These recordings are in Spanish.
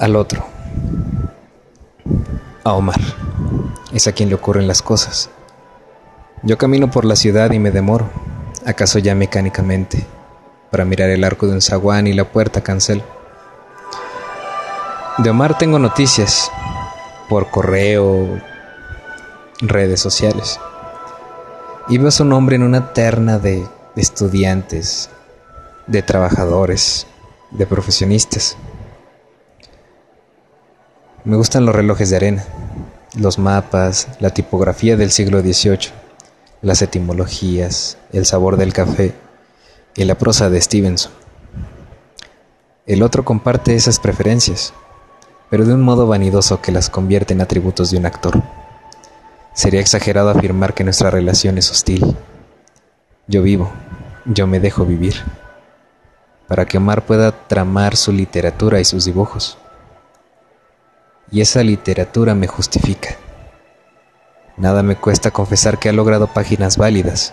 al otro, a Omar. Es a quien le ocurren las cosas. Yo camino por la ciudad y me demoro, acaso ya mecánicamente, para mirar el arco de un zaguán y la puerta cancel. De Omar tengo noticias por correo, redes sociales. Y veo su nombre en una terna de, de estudiantes, de trabajadores, de profesionistas. Me gustan los relojes de arena, los mapas, la tipografía del siglo XVIII, las etimologías, el sabor del café y la prosa de Stevenson. El otro comparte esas preferencias, pero de un modo vanidoso que las convierte en atributos de un actor. Sería exagerado afirmar que nuestra relación es hostil. Yo vivo, yo me dejo vivir, para que Omar pueda tramar su literatura y sus dibujos y esa literatura me justifica. Nada me cuesta confesar que ha logrado páginas válidas,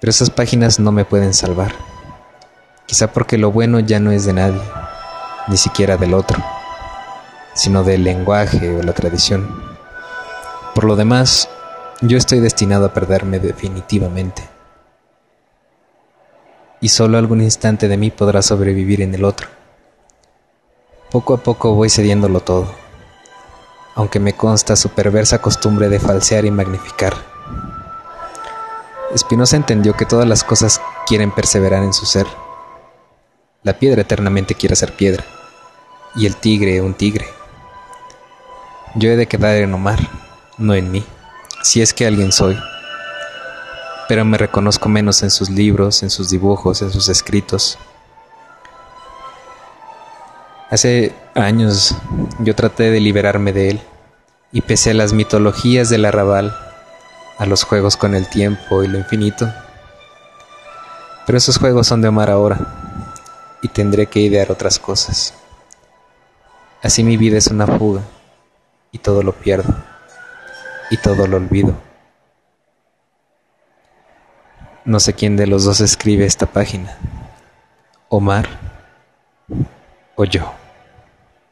pero esas páginas no me pueden salvar, quizá porque lo bueno ya no es de nadie, ni siquiera del otro, sino del lenguaje o la tradición. Por lo demás, yo estoy destinado a perderme definitivamente. Y solo algún instante de mí podrá sobrevivir en el otro. Poco a poco voy cediéndolo todo, aunque me consta su perversa costumbre de falsear y magnificar. Spinoza entendió que todas las cosas quieren perseverar en su ser. La piedra eternamente quiere ser piedra, y el tigre un tigre. Yo he de quedar en Omar, no en mí, si es que alguien soy. Pero me reconozco menos en sus libros, en sus dibujos, en sus escritos, Hace años yo traté de liberarme de él y pese a las mitologías del arrabal, a los juegos con el tiempo y lo infinito, pero esos juegos son de Omar ahora y tendré que idear otras cosas. Así mi vida es una fuga y todo lo pierdo y todo lo olvido. No sé quién de los dos escribe esta página, Omar o yo.